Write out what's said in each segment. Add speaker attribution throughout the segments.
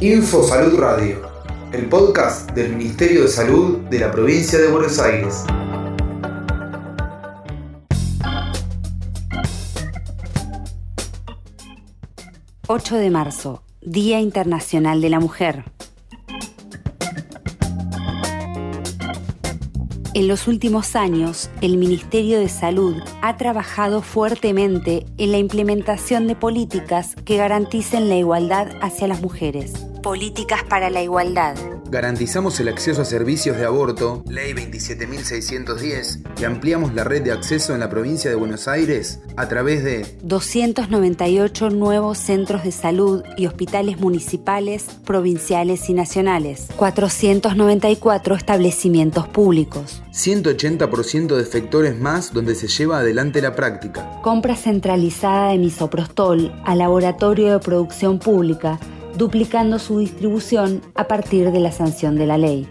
Speaker 1: Info Salud Radio, el podcast del Ministerio de Salud de la provincia de Buenos Aires.
Speaker 2: ...8 de marzo, Día Internacional de la Mujer. En los últimos años, el Ministerio de Salud ha trabajado fuertemente en la implementación de políticas que garanticen la igualdad hacia las mujeres. Políticas para la igualdad.
Speaker 1: Garantizamos el acceso a servicios de aborto, Ley 27.610, y ampliamos la red de acceso en la provincia de Buenos Aires a través de
Speaker 2: 298 nuevos centros de salud y hospitales municipales, provinciales y nacionales, 494 establecimientos públicos,
Speaker 1: 180% de efectores más donde se lleva adelante la práctica,
Speaker 2: compra centralizada de misoprostol al laboratorio de producción pública, duplicando su distribución a partir de la sanción de la ley.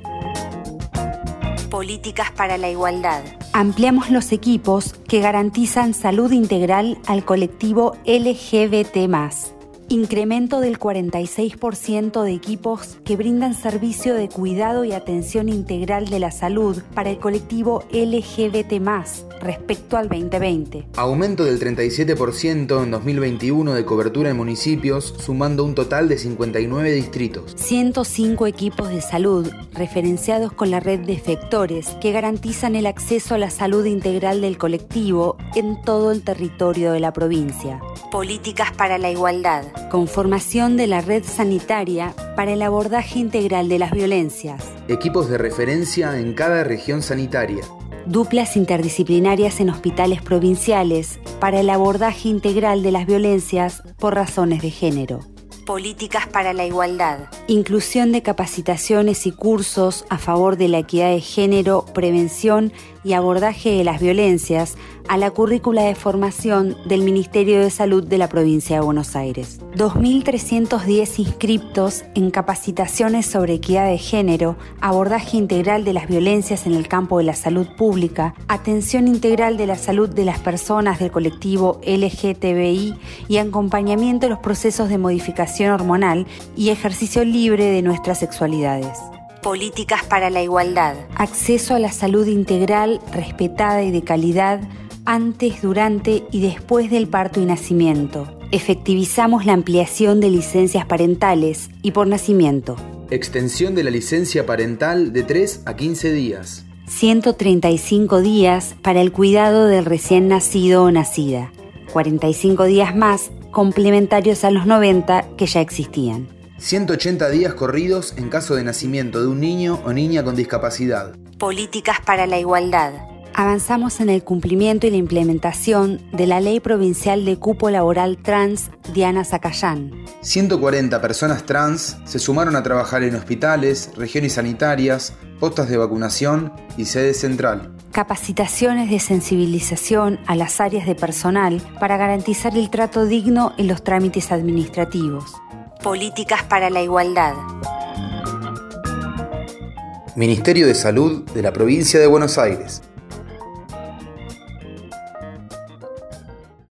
Speaker 2: Políticas para la igualdad. Ampliamos los equipos que garantizan salud integral al colectivo LGBT incremento del 46% de equipos que brindan servicio de cuidado y atención integral de la salud para el colectivo LGBT respecto al 2020.
Speaker 1: Aumento del 37% en 2021 de cobertura en municipios, sumando un total de 59 distritos.
Speaker 2: 105 equipos de salud referenciados con la red de efectores que garantizan el acceso a la salud integral del colectivo en todo el territorio de la provincia. Políticas para la igualdad. Conformación de la red sanitaria para el abordaje integral de las violencias.
Speaker 1: Equipos de referencia en cada región sanitaria.
Speaker 2: Duplas interdisciplinarias en hospitales provinciales para el abordaje integral de las violencias por razones de género. Políticas para la igualdad. Inclusión de capacitaciones y cursos a favor de la equidad de género, prevención y abordaje de las violencias a la currícula de formación del Ministerio de Salud de la provincia de Buenos Aires. 2.310 inscriptos en capacitaciones sobre equidad de género, abordaje integral de las violencias en el campo de la salud pública, atención integral de la salud de las personas del colectivo LGTBI y acompañamiento de los procesos de modificación hormonal y ejercicio libre de nuestras sexualidades. Políticas para la igualdad. Acceso a la salud integral, respetada y de calidad antes, durante y después del parto y nacimiento. Efectivizamos la ampliación de licencias parentales y por nacimiento.
Speaker 1: Extensión de la licencia parental de 3 a 15 días.
Speaker 2: 135 días para el cuidado del recién nacido o nacida. 45 días más complementarios a los 90 que ya existían.
Speaker 1: 180 días corridos en caso de nacimiento de un niño o niña con discapacidad.
Speaker 2: Políticas para la igualdad avanzamos en el cumplimiento y la implementación de la Ley Provincial de Cupo Laboral Trans Diana Zacayán.
Speaker 1: 140 personas trans se sumaron a trabajar en hospitales, regiones sanitarias, postas de vacunación y sede central.
Speaker 2: Capacitaciones de sensibilización a las áreas de personal para garantizar el trato digno en los trámites administrativos. Políticas para la igualdad.
Speaker 1: Ministerio de Salud de la Provincia de Buenos Aires.